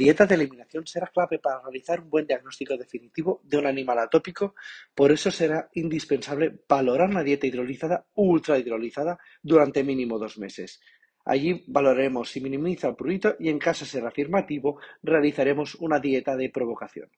dieta de eliminación será clave para realizar un buen diagnóstico definitivo de un animal atópico, por eso será indispensable valorar la dieta hidrolizada u ultrahidrolizada durante mínimo dos meses. Allí valoraremos si minimiza el prurito y en caso de ser afirmativo realizaremos una dieta de provocación.